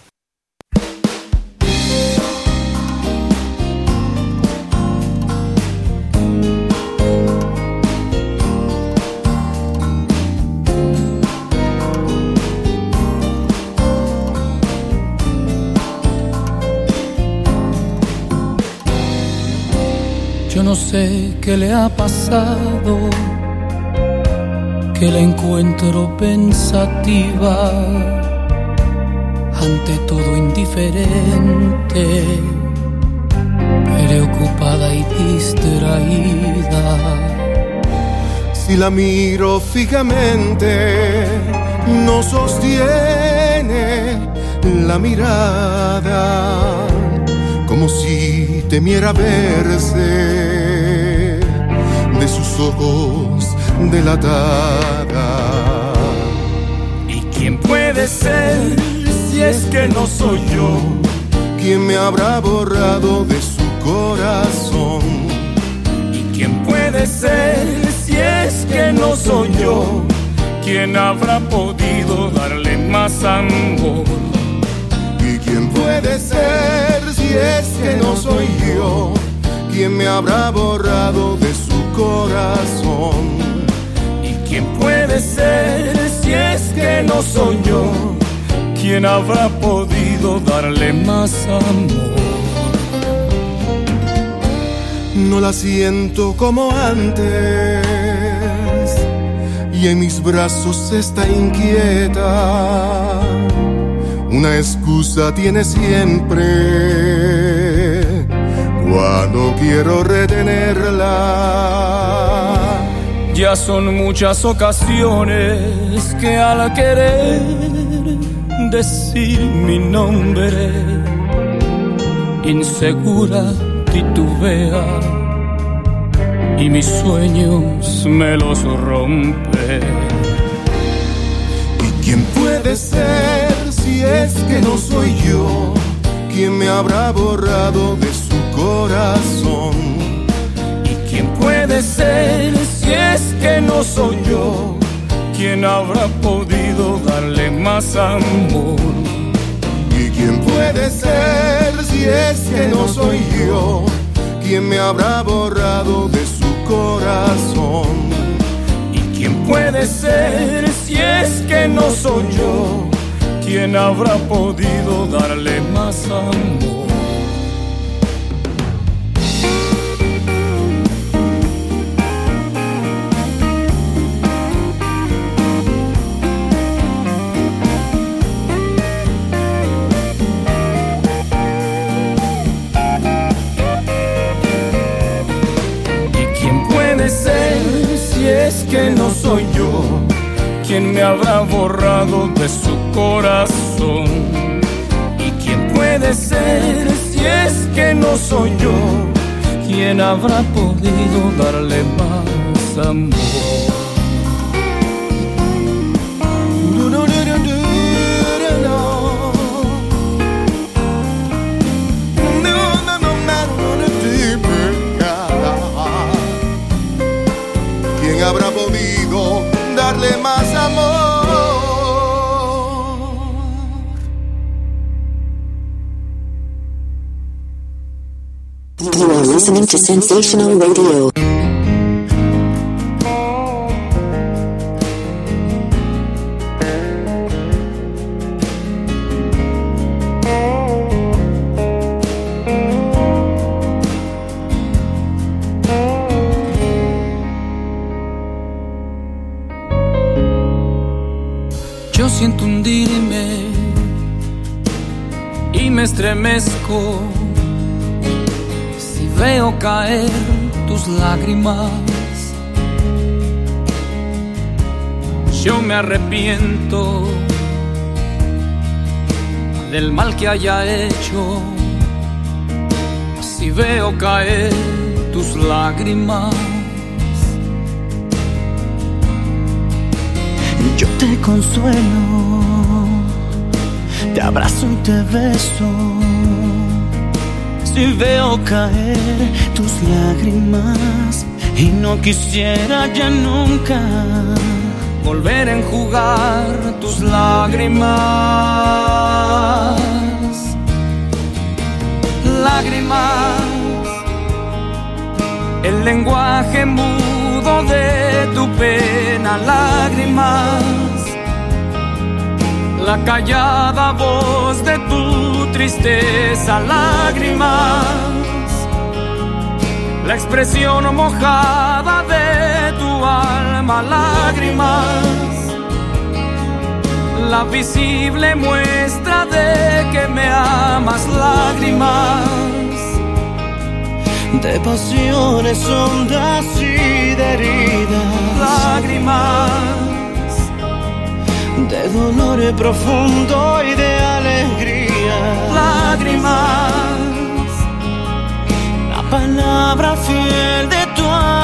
No sé qué le ha pasado, que la encuentro pensativa, ante todo indiferente, preocupada y distraída. Si la miro fijamente, no sostiene la mirada como si temiera verse de sus ojos delatada. ¿Y quién puede ser si es que no soy yo? ¿Quién me habrá borrado de su corazón? ¿Y quién puede ser si es que no soy yo? ¿Quién habrá podido darle más amor? ¿Y quién puede ser si es que no soy yo? ¿Quién me habrá borrado de su corazón? ¿Y quién puede ser si es que no soy yo? ¿Quién habrá podido darle más amor? No la siento como antes y en mis brazos está inquieta una excusa tiene siempre cuando quiero retenerla. Ya son muchas ocasiones que al querer decir mi nombre, insegura titubea y mis sueños me los rompe. ¿Y quién puede ser? si es que no soy yo quien me habrá borrado de su corazón. ¿Y quién puede ser si es que no soy yo quien habrá podido darle más amor? ¿Y quién puede ser si es que no soy yo quien me habrá borrado de su corazón? ¿Y quién puede ser si es que no soy yo? ¿Quién habrá podido darle más amor? Soy yo quien me habrá borrado de su corazón. ¿Y quién puede ser si es que no soy yo quien habrá podido darle más amor? Darle más amor. You are listening to Sensational Radio. Arrepiento del mal que haya hecho si veo caer tus lágrimas. Yo te consuelo te abrazo y te beso. Si veo caer tus lágrimas y no quisiera ya nunca volver a enjugar tus lágrimas. Lágrimas, el lenguaje mudo de tu pena, lágrimas la callada voz de tu tristeza, lágrimas, la expresión mojada de tu alma, lágrimas, la visible muestra de que me amas, lágrimas, de pasiones hondas y de heridas, lágrimas. De dolor profundo y de alegría. Lágrimas, la palabra fiel de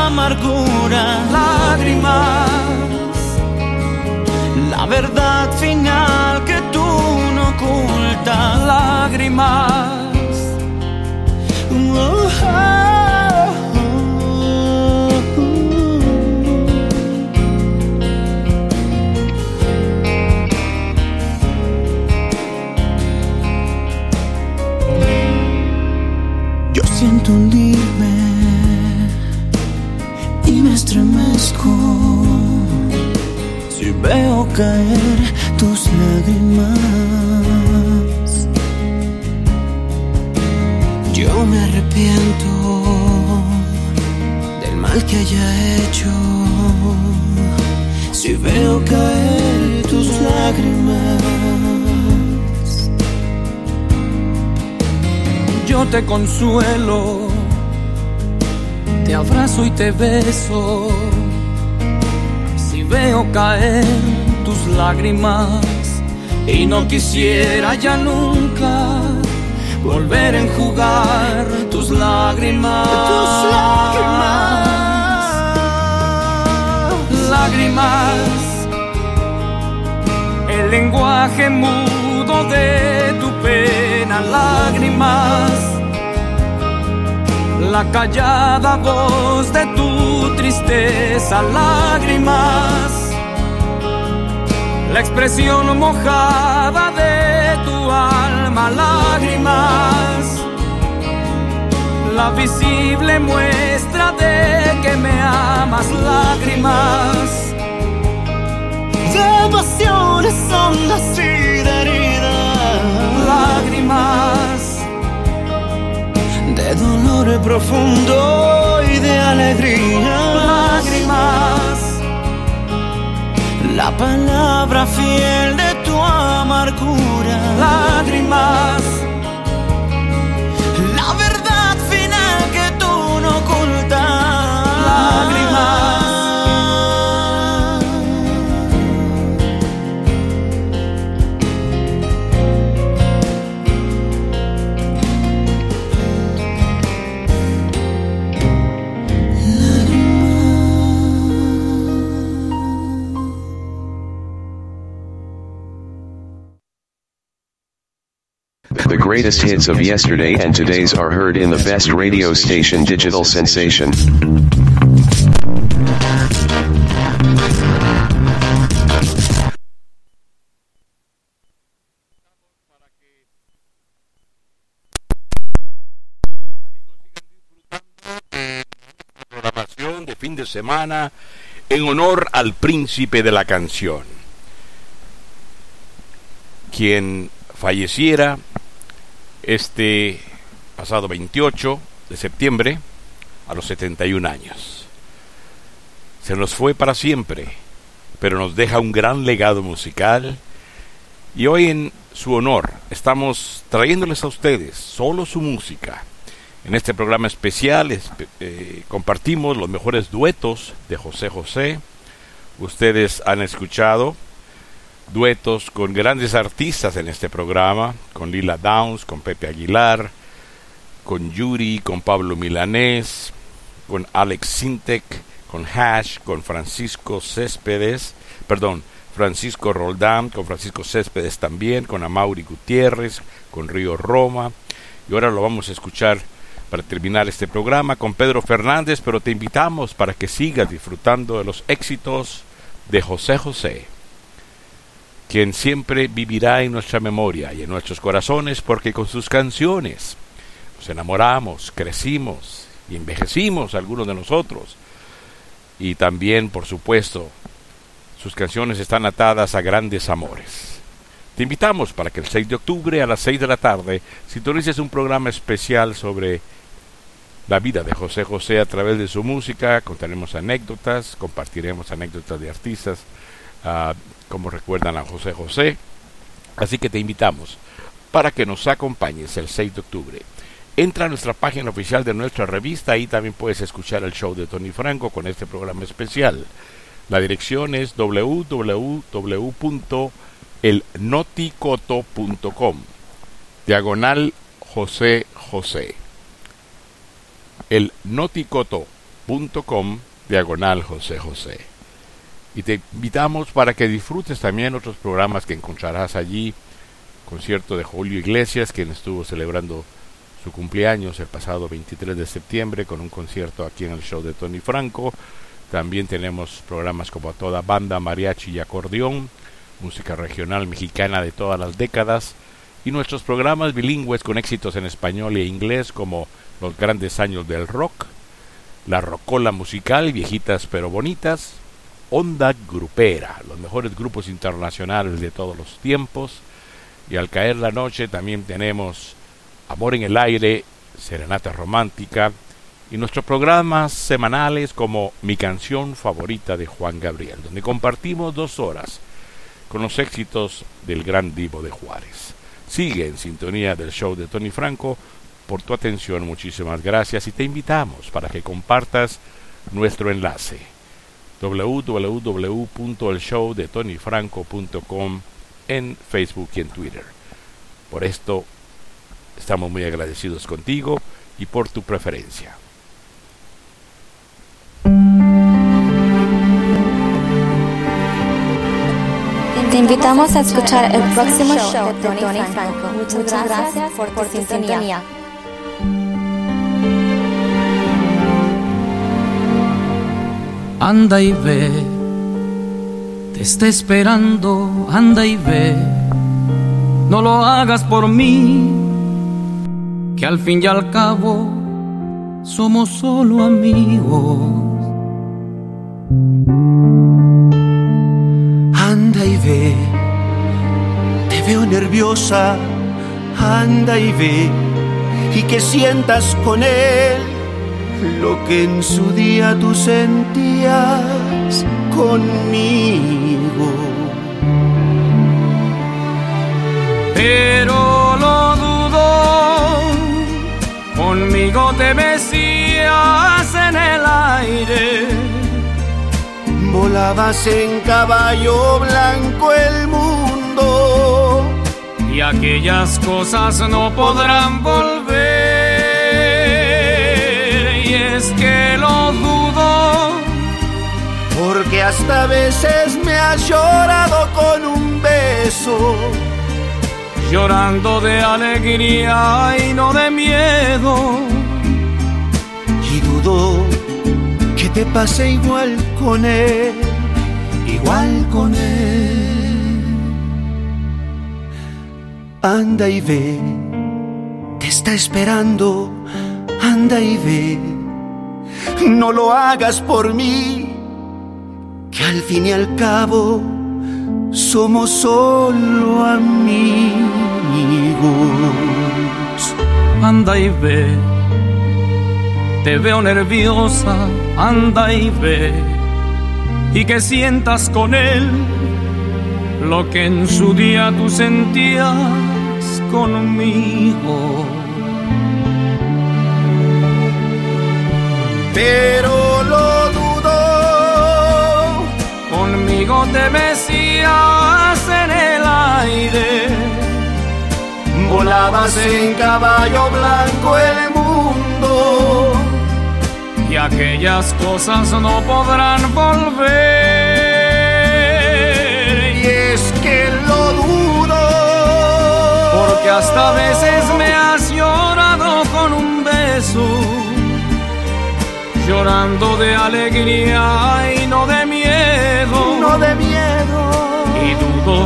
amargura. Lágrimas, la verdad final que tú no ocultas. Lágrimas. Veo caer tus lágrimas. Yo me arrepiento del mal que haya hecho si veo caer tus lágrimas. yo te consuelo, te abrazo y te beso. Veo caer tus lágrimas y no quisiera ya nunca volver a enjugar tus lágrimas. Tus lágrimas. Lágrimas. El lenguaje mudo de tu pena, lágrimas la callada voz de tu tristeza, lágrimas, la expresión mojada de tu alma, lágrimas, la visible muestra de que me amas, lágrimas. De pasiones y de heridas, lágrimas de dolor profundo y de alegría. Palabra fiel de tu amargura. Lágrimas, The greatest hits of yesterday and today's are heard in the best radio station Digital Sensation. programación de fin de semana en honor al príncipe de la canción, quien falleciera este pasado 28 de septiembre a los 71 años. Se nos fue para siempre, pero nos deja un gran legado musical y hoy en su honor estamos trayéndoles a ustedes solo su música. En este programa especial eh, compartimos los mejores duetos de José José. Ustedes han escuchado duetos con grandes artistas en este programa, con Lila Downs, con Pepe Aguilar, con Yuri, con Pablo Milanés, con Alex Sintek, con Hash, con Francisco Céspedes, perdón, Francisco Roldán, con Francisco Céspedes también, con Amaury Gutiérrez, con Río Roma, y ahora lo vamos a escuchar para terminar este programa con Pedro Fernández, pero te invitamos para que sigas disfrutando de los éxitos de José José, quien siempre vivirá en nuestra memoria y en nuestros corazones porque con sus canciones nos enamoramos, crecimos y envejecimos algunos de nosotros. Y también, por supuesto, sus canciones están atadas a grandes amores. Te invitamos para que el 6 de octubre a las 6 de la tarde sintonices un programa especial sobre la vida de José José a través de su música, contaremos anécdotas, compartiremos anécdotas de artistas, uh, como recuerdan a José José. Así que te invitamos para que nos acompañes el 6 de octubre. Entra a nuestra página oficial de nuestra revista, ahí también puedes escuchar el show de Tony Franco con este programa especial. La dirección es www.elnoticoto.com, diagonal José José el noticoto.com diagonal José José. Y te invitamos para que disfrutes también otros programas que encontrarás allí. Concierto de Julio Iglesias, quien estuvo celebrando su cumpleaños el pasado 23 de septiembre con un concierto aquí en el show de Tony Franco. También tenemos programas como toda banda, mariachi y acordeón, música regional mexicana de todas las décadas y nuestros programas bilingües con éxitos en español e inglés como los grandes años del rock, la rocola musical, viejitas pero bonitas, Onda Grupera, los mejores grupos internacionales de todos los tiempos, y al caer la noche también tenemos Amor en el Aire, Serenata Romántica, y nuestros programas semanales como Mi canción favorita de Juan Gabriel, donde compartimos dos horas con los éxitos del gran divo de Juárez. Sigue en sintonía del show de Tony Franco. Por tu atención, muchísimas gracias y te invitamos para que compartas nuestro enlace www.elshowdetonyfranco.com en Facebook y en Twitter. Por esto estamos muy agradecidos contigo y por tu preferencia. Te invitamos a escuchar el próximo show de Tony Franco. Muchas gracias por tu sintonía. Anda y ve, te está esperando, anda y ve. No lo hagas por mí, que al fin y al cabo somos solo amigos. Anda y ve, te veo nerviosa, anda y ve, y que sientas con él lo que en su día tú sentías conmigo. Pero lo dudo, conmigo te mecías en el aire. Volabas en caballo blanco el mundo. Y aquellas cosas no podrán volver es que lo dudo. Porque hasta veces me has llorado con un beso. llorando de alegría y no de miedo. Y dudo que te pase igual con él, igual con él. Anda y ve, te está esperando, anda y ve. No lo hagas por mí, que al fin y al cabo somos solo amigos. Anda y ve, te veo nerviosa, anda y ve, y que sientas con él lo que en su día tú sentías conmigo. Pero lo dudo, conmigo te besías en el aire, volabas en caballo blanco el mundo, y aquellas cosas no podrán volver. Y es que lo dudo, porque hasta veces me has llorado con un beso llorando de alegría y no de miedo. no de miedo. Y dudo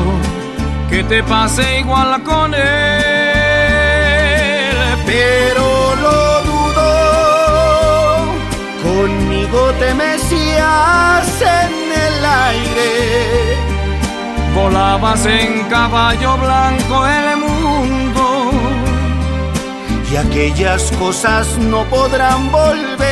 que te pase igual con él. Pero lo dudo, conmigo te mecías en el aire. Volabas en caballo blanco el mundo. Y aquellas cosas no podrán volver.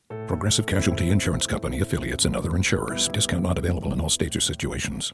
Progressive Casualty Insurance Company affiliates and other insurers. Discount not available in all states or situations.